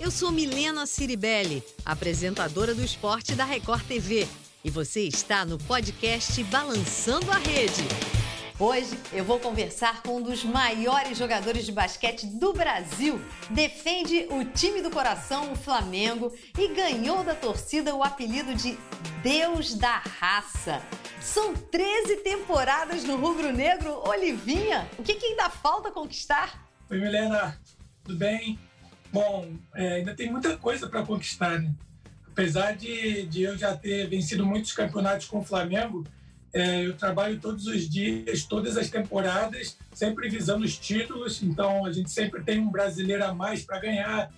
Eu sou Milena Ciribelli, apresentadora do esporte da Record TV. E você está no podcast Balançando a Rede. Hoje eu vou conversar com um dos maiores jogadores de basquete do Brasil. Defende o time do coração, o Flamengo, e ganhou da torcida o apelido de Deus da Raça. São 13 temporadas no Rubro Negro. Olivinha, o que, que ainda falta conquistar? Oi, Milena, tudo bem? Bom, é, ainda tem muita coisa para conquistar, né? Apesar de, de eu já ter vencido muitos campeonatos com o Flamengo, é, eu trabalho todos os dias, todas as temporadas, sempre visando os títulos. Então, a gente sempre tem um brasileiro a mais para ganhar,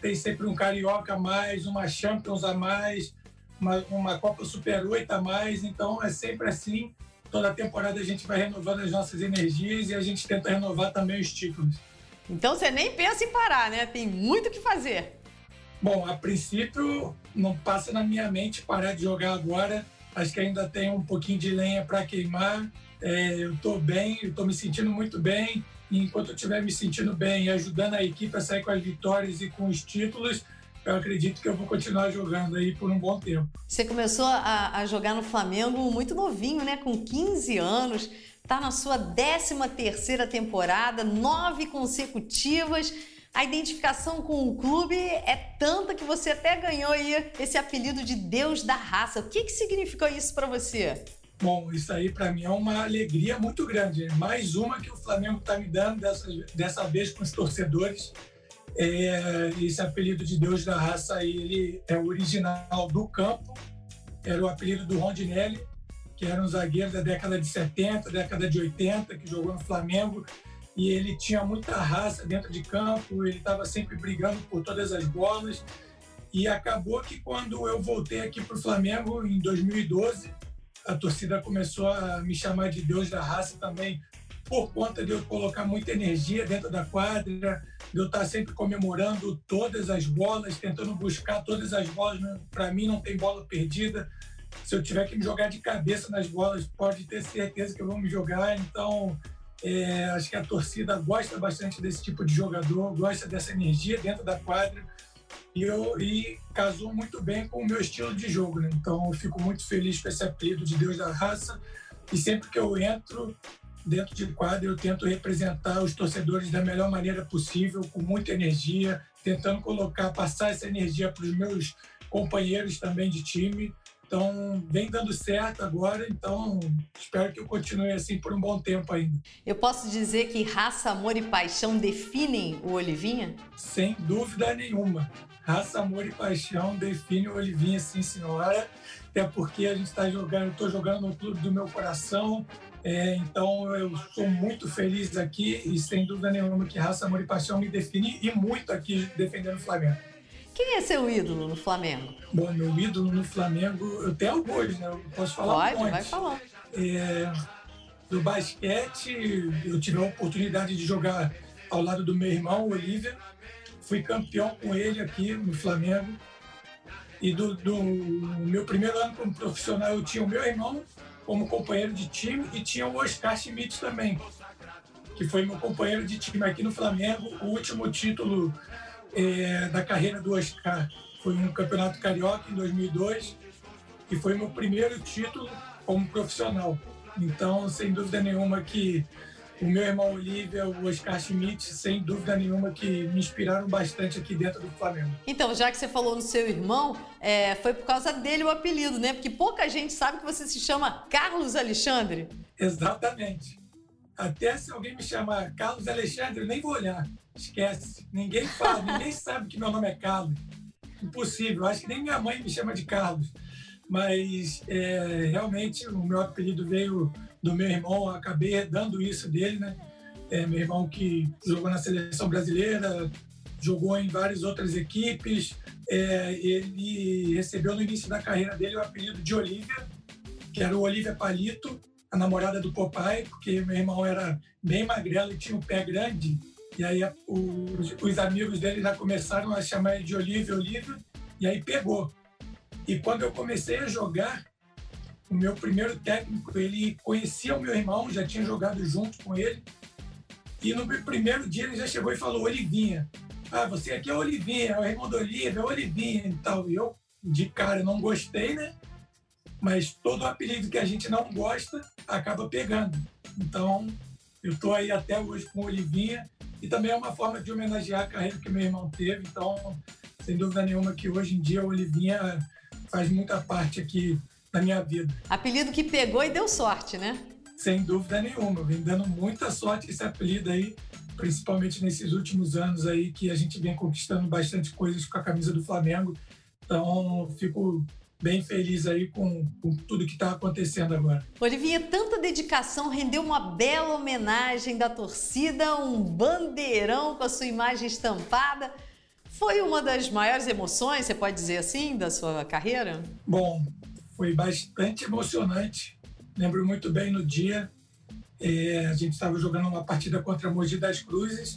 tem sempre um carioca a mais, uma Champions a mais, uma, uma Copa Super 8 a mais. Então, é sempre assim. Toda temporada a gente vai renovando as nossas energias e a gente tenta renovar também os títulos. Então, você nem pensa em parar, né? Tem muito o que fazer. Bom, a princípio, não passa na minha mente parar de jogar agora Acho que ainda tem um pouquinho de lenha para queimar. É, eu estou bem, eu estou me sentindo muito bem. E enquanto eu estiver me sentindo bem e ajudando a equipe a sair com as vitórias e com os títulos, eu acredito que eu vou continuar jogando aí por um bom tempo. Você começou a, a jogar no Flamengo muito novinho, né? Com 15 anos. Está na sua 13 terceira temporada, nove consecutivas. A identificação com o clube é tanta que você até ganhou aí esse apelido de Deus da Raça. O que, que significou isso para você? Bom, isso aí para mim é uma alegria muito grande. Mais uma que o Flamengo está me dando dessa, dessa vez com os torcedores. É, esse apelido de Deus da Raça aí, ele é original do campo. Era o apelido do Rondinelli, que era um zagueiro da década de 70, década de 80, que jogou no Flamengo e ele tinha muita raça dentro de campo, ele estava sempre brigando por todas as bolas. E acabou que quando eu voltei aqui para o Flamengo em 2012, a torcida começou a me chamar de Deus da raça também, por conta de eu colocar muita energia dentro da quadra, de eu estar sempre comemorando todas as bolas, tentando buscar todas as bolas. Para mim, não tem bola perdida. Se eu tiver que me jogar de cabeça nas bolas, pode ter certeza que eu vou me jogar. Então, é, acho que a torcida gosta bastante desse tipo de jogador, gosta dessa energia dentro da quadra e, eu, e casou muito bem com o meu estilo de jogo. Né? Então, fico muito feliz com esse apelido de Deus da Raça e sempre que eu entro dentro de quadra, eu tento representar os torcedores da melhor maneira possível, com muita energia, tentando colocar, passar essa energia para os meus companheiros também de time então, vem dando certo agora, então espero que eu continue assim por um bom tempo ainda. Eu posso dizer que raça, amor e paixão definem o Olivinha? Sem dúvida nenhuma. Raça, amor e paixão definem o Olivinha, sim, senhora. Até porque a gente está jogando, estou jogando no clube do meu coração. É, então eu sou muito feliz aqui e sem dúvida nenhuma que raça, amor e paixão me define e muito aqui defendendo o Flamengo. Quem é seu ídolo no Flamengo? Bom, meu ídolo no Flamengo, eu tenho alguns, né? Eu posso falar Pode, um vai falar. É, do basquete, eu tive a oportunidade de jogar ao lado do meu irmão, Olívia. Fui campeão com ele aqui no Flamengo. E do, do meu primeiro ano como profissional, eu tinha o meu irmão como companheiro de time e tinha o Oscar Schmidt também, que foi meu companheiro de time aqui no Flamengo. O último título é, da carreira do Oscar foi um campeonato carioca em 2002 e foi meu primeiro título como profissional. Então, sem dúvida nenhuma que o meu irmão Olívia, o Oscar Schmidt, sem dúvida nenhuma que me inspiraram bastante aqui dentro do Flamengo. Então, já que você falou no seu irmão, é, foi por causa dele o apelido, né? Porque pouca gente sabe que você se chama Carlos Alexandre. Exatamente. Até se alguém me chamar Carlos Alexandre, eu nem vou olhar. Esquece. Ninguém fala, ninguém sabe que meu nome é Carlos. Impossível. Acho que nem minha mãe me chama de Carlos. Mas é, realmente o meu apelido veio do meu irmão. Acabei dando isso dele, né? É, meu irmão que jogou na seleção brasileira, jogou em várias outras equipes. É, ele recebeu no início da carreira dele o apelido de Olívia, que era o Olívia Palito, a namorada do Popeye, porque meu irmão era bem magrelo e tinha um pé grande. E aí os, os, amigos dele já começaram a chamar ele de Olívia, Olívia, e aí pegou. E quando eu comecei a jogar, o meu primeiro técnico, ele conhecia o meu irmão, já tinha jogado junto com ele. E no primeiro dia ele já chegou e falou Olivinha, ah, você aqui é Olivinha, é o Raimundo Oliva, é Olivinha e tal. E eu, de cara, não gostei, né? Mas todo apelido que a gente não gosta acaba pegando. Então, eu estou aí até hoje com Olivinha e também é uma forma de homenagear a carreira que meu irmão teve. Então, sem dúvida nenhuma que hoje em dia o Olivinha faz muita parte aqui da minha vida. Apelido que pegou e deu sorte, né? Sem dúvida nenhuma. Vem dando muita sorte esse apelido aí, principalmente nesses últimos anos aí que a gente vem conquistando bastante coisas com a camisa do Flamengo. Então, fico bem feliz aí com, com tudo que está acontecendo agora. Olivinha, tanta dedicação rendeu uma bela homenagem da torcida, um bandeirão com a sua imagem estampada. Foi uma das maiores emoções, você pode dizer assim, da sua carreira? Bom, foi bastante emocionante. Lembro muito bem no dia, é, a gente estava jogando uma partida contra a Mogi das Cruzes,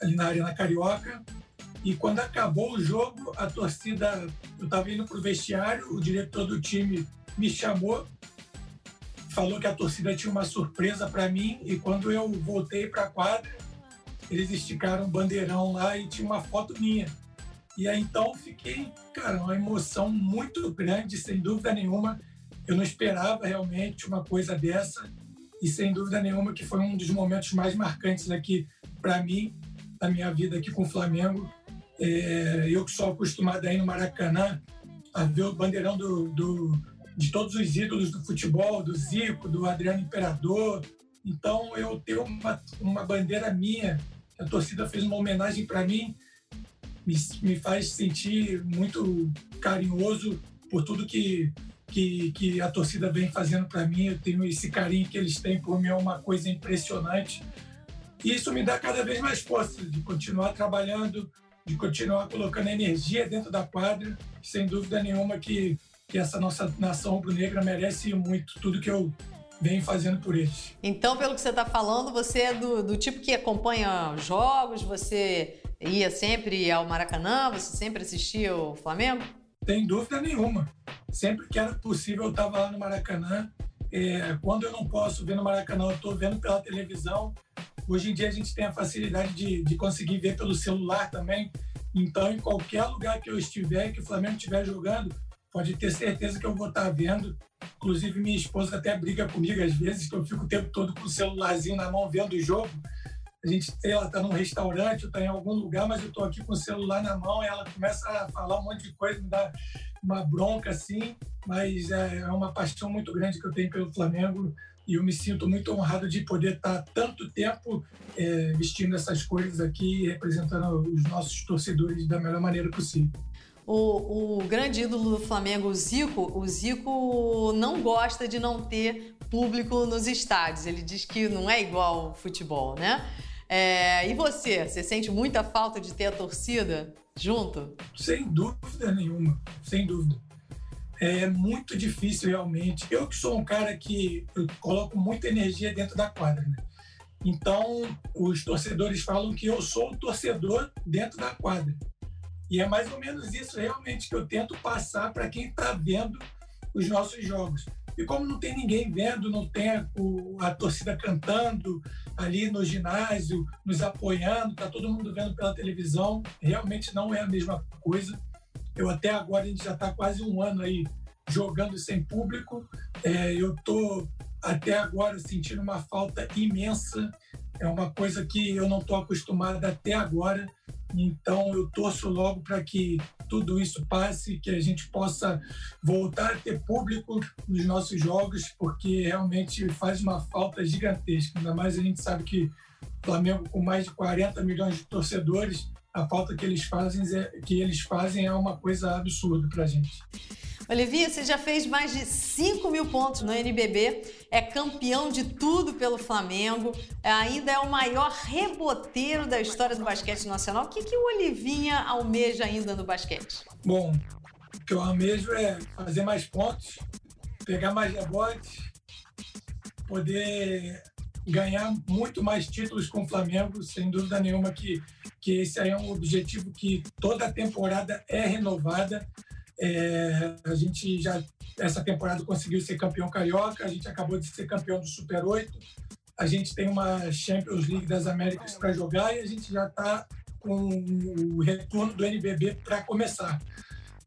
ali na Arena Carioca, e quando acabou o jogo, a torcida, eu estava indo para o vestiário, o diretor do time me chamou, falou que a torcida tinha uma surpresa para mim, e quando eu voltei para a quadra, eles esticaram um bandeirão lá e tinha uma foto minha. E aí então fiquei, cara, uma emoção muito grande, sem dúvida nenhuma. Eu não esperava realmente uma coisa dessa, e sem dúvida nenhuma que foi um dos momentos mais marcantes aqui para mim, da minha vida aqui com o Flamengo é, eu que sou acostumado aí no Maracanã a ver o bandeirão do, do, de todos os ídolos do futebol, do Zico, do Adriano Imperador. Então, eu ter uma, uma bandeira minha, a torcida fez uma homenagem para mim, me, me faz sentir muito carinhoso por tudo que, que, que a torcida vem fazendo para mim. Eu tenho esse carinho que eles têm por mim, é uma coisa impressionante. E isso me dá cada vez mais força de continuar trabalhando, de continuar colocando energia dentro da quadra. Sem dúvida nenhuma que, que essa nossa nação rubro-negra merece muito tudo que eu venho fazendo por eles. Então, pelo que você está falando, você é do, do tipo que acompanha jogos, você ia sempre ao Maracanã, você sempre assistia o Flamengo? Sem dúvida nenhuma. Sempre que era possível, eu estava lá no Maracanã. É, quando eu não posso ver no Maracanã, eu estou vendo pela televisão. Hoje em dia a gente tem a facilidade de, de conseguir ver pelo celular também. Então, em qualquer lugar que eu estiver, que o Flamengo estiver jogando, pode ter certeza que eu vou estar vendo. Inclusive, minha esposa até briga comigo às vezes, que eu fico o tempo todo com o celularzinho na mão vendo o jogo. A gente, sei lá, está num restaurante, está em algum lugar, mas eu estou aqui com o celular na mão e ela começa a falar um monte de coisa, me dá uma bronca assim, mas é, é uma paixão muito grande que eu tenho pelo Flamengo e eu me sinto muito honrado de poder estar tanto tempo é, vestindo essas cores aqui e representando os nossos torcedores da melhor maneira possível. O, o, grande ídolo do Flamengo, o Zico, o Zico não gosta de não ter público nos estádios. Ele diz que não é igual ao futebol, né? É, e você, você sente muita falta de ter a torcida junto? Sem dúvida nenhuma, sem dúvida é muito difícil realmente. Eu que sou um cara que coloco muita energia dentro da quadra, né? Então, os torcedores falam que eu sou o torcedor dentro da quadra. E é mais ou menos isso realmente que eu tento passar para quem está vendo os nossos jogos. E como não tem ninguém vendo, não tem a, torcida cantando ali no ginásio, nos apoiando, está todo mundo vendo pela televisão, realmente não é a mesma coisa. Eu até agora, a gente já está quase um ano aí jogando sem público. É, eu estou até agora sentindo uma falta imensa. É uma coisa que eu não estou acostumado até agora. Então eu torço logo para que tudo isso passe, que a gente possa voltar a ter público nos nossos jogos, porque realmente faz uma falta gigantesca. Ainda mais a gente sabe que o Flamengo com mais de 40 milhões de torcedores a falta que eles fazem é, que eles fazem é uma coisa absurda para a gente. Olivia, você já fez mais de 5 mil pontos no NBB, é campeão de tudo pelo Flamengo, ainda é o maior reboteiro da história do basquete nacional. O que, que o Olivinha almeja ainda no basquete? Bom, o que eu almejo é fazer mais pontos, pegar mais rebotes, poder ganhar muito mais títulos com o Flamengo, sem dúvida nenhuma que, que esse aí é um objetivo que toda temporada é renovada. É, a gente já, essa temporada conseguiu ser campeão carioca, a gente acabou de ser campeão do Super 8, a gente tem uma Champions League das Américas para jogar e a gente já está com o retorno do NBB para começar.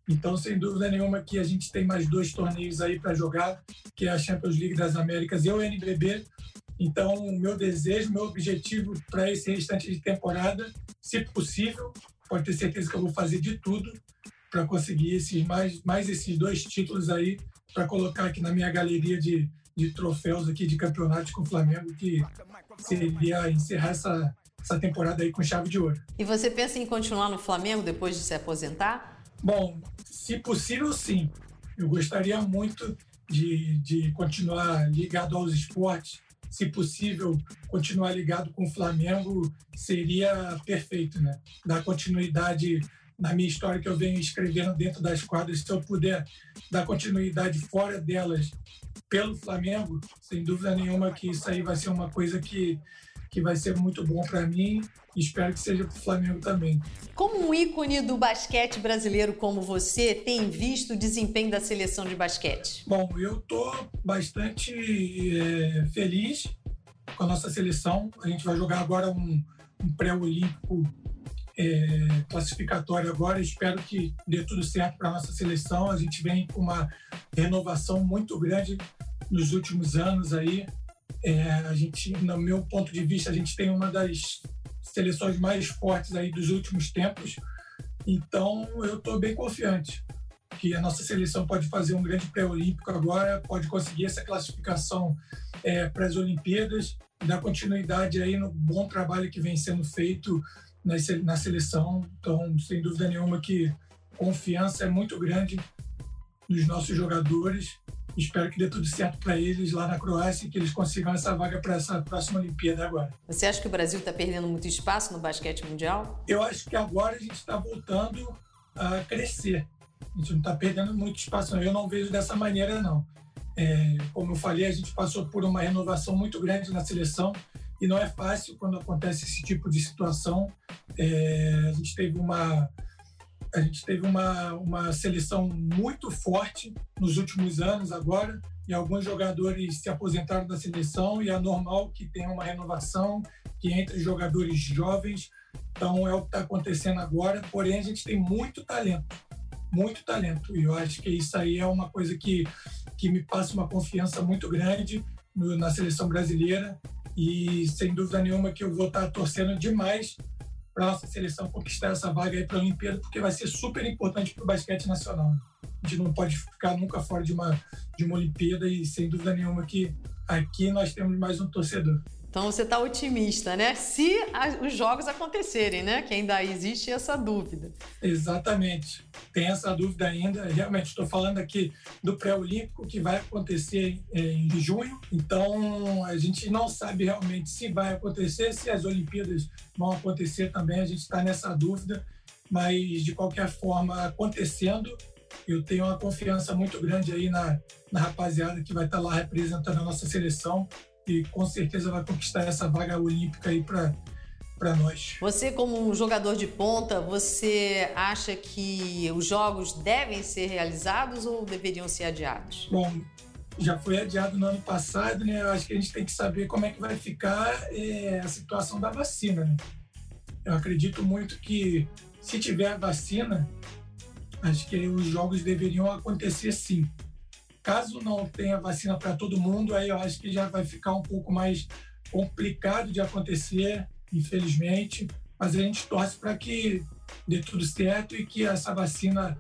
Então, sem dúvida nenhuma que a gente tem mais dois torneios aí para jogar, que é a Champions League das Américas e o NBB. Então, o meu desejo, meu objetivo para esse restante de temporada, se possível, pode ter certeza que eu vou fazer de tudo para conseguir esses mais, mais esses dois títulos aí para colocar aqui na minha galeria de, de troféus aqui de campeonato com o Flamengo, que seria encerrar essa, essa temporada aí com chave de ouro. E você pensa em continuar no Flamengo depois de se aposentar? Bom, se possível, sim. Eu gostaria muito de, de continuar ligado aos esportes. Se possível, continuar ligado com o Flamengo seria perfeito, né? Dar continuidade na minha história que eu venho escrevendo dentro das quadras, se eu puder dar continuidade fora delas pelo Flamengo, sem dúvida nenhuma que isso aí vai ser uma coisa que, que vai ser muito bom para mim e espero que seja para o Flamengo também. Como um ícone do basquete brasileiro como você tem visto o desempenho da seleção de basquete? Bom, eu estou bastante é, feliz com a nossa seleção. A gente vai jogar agora um, um pré-olímpico é, classificatório agora. Espero que dê tudo certo para a nossa seleção. A gente vem com uma renovação muito grande nos últimos anos aí. É, a gente, no meu ponto de vista, a gente tem uma das seleções mais fortes aí dos últimos tempos. Então, eu estou bem confiante que a nossa seleção pode fazer um grande pré-olímpico agora, pode conseguir essa classificação é, para as Olimpíadas, dar continuidade aí no bom trabalho que vem sendo feito na seleção. Então, sem dúvida nenhuma que confiança é muito grande nos nossos jogadores. Espero que dê tudo certo para eles lá na Croácia e que eles consigam essa vaga para essa próxima Olimpíada agora. Você acha que o Brasil está perdendo muito espaço no basquete mundial? Eu acho que agora a gente está voltando a crescer. A gente não está perdendo muito espaço. Eu não vejo dessa maneira, não. É, como eu falei, a gente passou por uma renovação muito grande na seleção e não é fácil quando acontece esse tipo de situação. É, a gente teve uma a gente teve uma, uma seleção muito forte nos últimos anos agora e alguns jogadores se aposentaram da seleção e é normal que tenha uma renovação que entre jogadores jovens então é o que está acontecendo agora porém a gente tem muito talento muito talento e eu acho que isso aí é uma coisa que que me passa uma confiança muito grande no, na seleção brasileira e sem dúvida nenhuma que eu vou estar torcendo demais para nossa seleção conquistar essa vaga aí para a Olimpíada, porque vai ser super importante para o basquete nacional. A gente não pode ficar nunca fora de uma, de uma Olimpíada e sem dúvida nenhuma que aqui nós temos mais um torcedor. Então você está otimista, né? Se os jogos acontecerem, né? Que ainda existe essa dúvida. Exatamente. Tem essa dúvida ainda. Realmente estou falando aqui do pré-olímpico que vai acontecer em junho. Então a gente não sabe realmente se vai acontecer, se as Olimpíadas vão acontecer também. A gente está nessa dúvida. Mas de qualquer forma, acontecendo, eu tenho uma confiança muito grande aí na, na rapaziada que vai estar tá lá representando a nossa seleção e com certeza vai conquistar essa vaga olímpica aí para para nós. Você como um jogador de ponta, você acha que os jogos devem ser realizados ou deveriam ser adiados? Bom, já foi adiado no ano passado, né? Eu acho que a gente tem que saber como é que vai ficar é, a situação da vacina. Né? Eu acredito muito que se tiver a vacina, acho que os jogos deveriam acontecer sim. Caso não tenha vacina para todo mundo, aí eu acho que já vai ficar um pouco mais complicado de acontecer, infelizmente. Mas a gente torce para que dê tudo certo e que essa vacina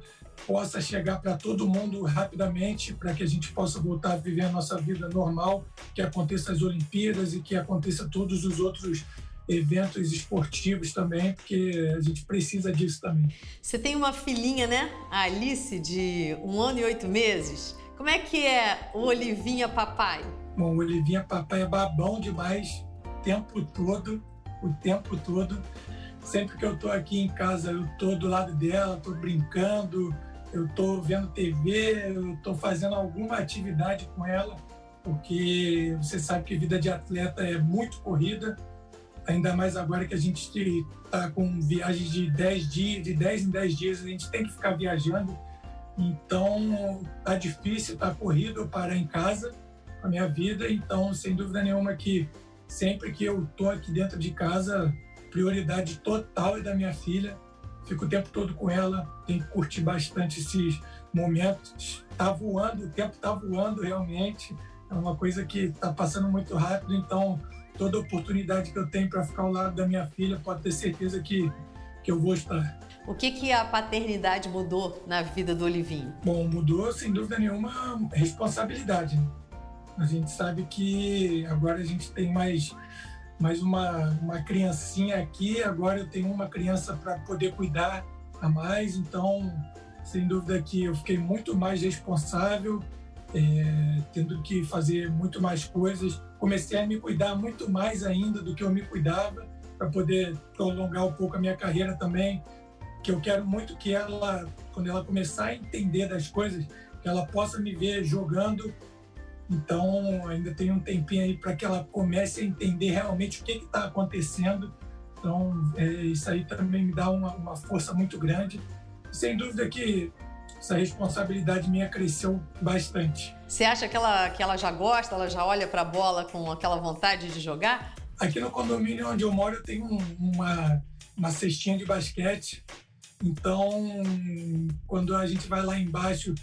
possa chegar para todo mundo rapidamente, para que a gente possa voltar a viver a nossa vida normal, que aconteça as Olimpíadas e que aconteça todos os outros eventos esportivos também, porque a gente precisa disso também. Você tem uma filhinha, né? A Alice, de um ano e oito meses. Como é que é o Olivinha Papai? Bom, o Olivinha Papai é babão demais o tempo todo, o tempo todo. Sempre que eu tô aqui em casa, eu tô do lado dela, tô brincando, eu tô vendo TV, eu tô fazendo alguma atividade com ela, porque você sabe que vida de atleta é muito corrida, ainda mais agora que a gente está com viagens de 10 dias, de 10 em 10 dias, a gente tem que ficar viajando então, tá difícil, tá corrido parar em casa a minha vida. Então, sem dúvida nenhuma que sempre que eu tô aqui dentro de casa, prioridade total é da minha filha. Fico o tempo todo com ela, tenho que curtir bastante esses momentos. Está voando, o tempo está voando realmente. É uma coisa que está passando muito rápido, então toda oportunidade que eu tenho para ficar ao lado da minha filha, pode ter certeza que, que eu vou estar. O que, que a paternidade mudou na vida do Olivinho? Bom, mudou sem dúvida nenhuma responsabilidade. A gente sabe que agora a gente tem mais, mais uma, uma criancinha aqui, agora eu tenho uma criança para poder cuidar a mais, então, sem dúvida que eu fiquei muito mais responsável, é, tendo que fazer muito mais coisas. Comecei a me cuidar muito mais ainda do que eu me cuidava, para poder prolongar um pouco a minha carreira também, que eu quero muito que ela, quando ela começar a entender das coisas, que ela possa me ver jogando. Então, ainda tem um tempinho aí para que ela comece a entender realmente o que está acontecendo. Então, é, isso aí também me dá uma, uma força muito grande. Sem dúvida que essa responsabilidade minha cresceu bastante. Você acha que ela, que ela já gosta, ela já olha para a bola com aquela vontade de jogar? Aqui no condomínio onde eu moro, eu tenho uma, uma cestinha de basquete então, quando a gente vai lá embaixo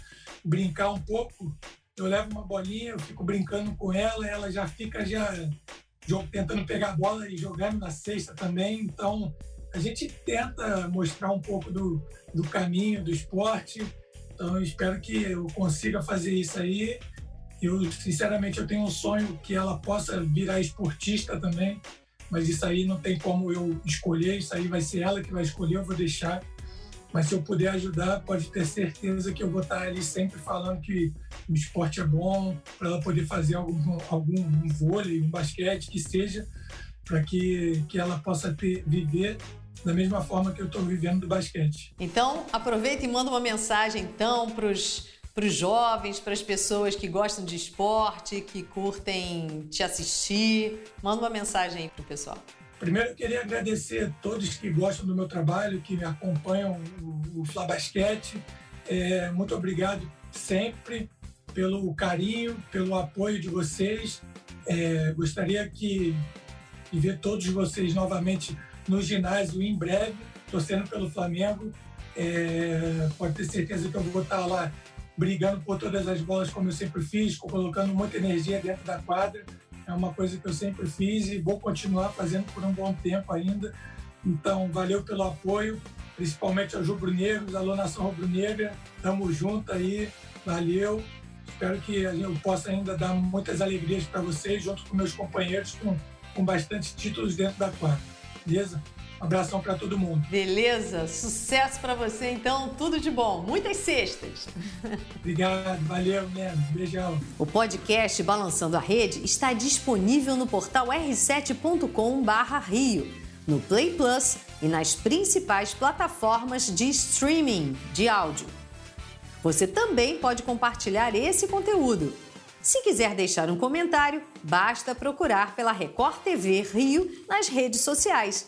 brincar um pouco, eu levo uma bolinha, eu fico brincando com ela, ela já fica já tentando pegar a bola e jogando na cesta também. Então, a gente tenta mostrar um pouco do, do caminho do esporte. Então, eu espero que eu consiga fazer isso aí. Eu, sinceramente, eu tenho um sonho que ela possa virar esportista também, mas isso aí não tem como eu escolher, isso aí vai ser ela que vai escolher, eu vou deixar mas se eu puder ajudar, pode ter certeza que eu vou estar ali sempre falando que o esporte é bom, para ela poder fazer algum, algum um vôlei, um basquete, que seja, para que, que ela possa ter, viver da mesma forma que eu estou vivendo do basquete. Então, aproveita e manda uma mensagem então para os para os jovens, para as pessoas que gostam de esporte, que curtem te assistir. Manda uma mensagem aí para o pessoal. Primeiro, eu queria agradecer a todos que gostam do meu trabalho, que me acompanham o, o Flabasquete. É, muito obrigado sempre pelo carinho, pelo apoio de vocês. É, gostaria que, de ver todos vocês novamente no ginásio em breve, torcendo pelo Flamengo. É, pode ter certeza que eu vou estar lá brigando por todas as bolas, como eu sempre fiz, colocando muita energia dentro da quadra é uma coisa que eu sempre fiz e vou continuar fazendo por um bom tempo ainda. Então, valeu pelo apoio, principalmente aos rubro-negros, alô Nação Rubro-Negra, tamo junto aí, valeu. Espero que eu possa ainda dar muitas alegrias para vocês, junto com meus companheiros, com, com bastante títulos dentro da quadra. Beleza? Um abração para todo mundo. Beleza, sucesso para você então, tudo de bom. Muitas cestas. Obrigado, valeu, né? Beijão. O podcast Balançando a Rede está disponível no portal r7.com/rio, no Play Plus e nas principais plataformas de streaming de áudio. Você também pode compartilhar esse conteúdo. Se quiser deixar um comentário, basta procurar pela Record TV Rio nas redes sociais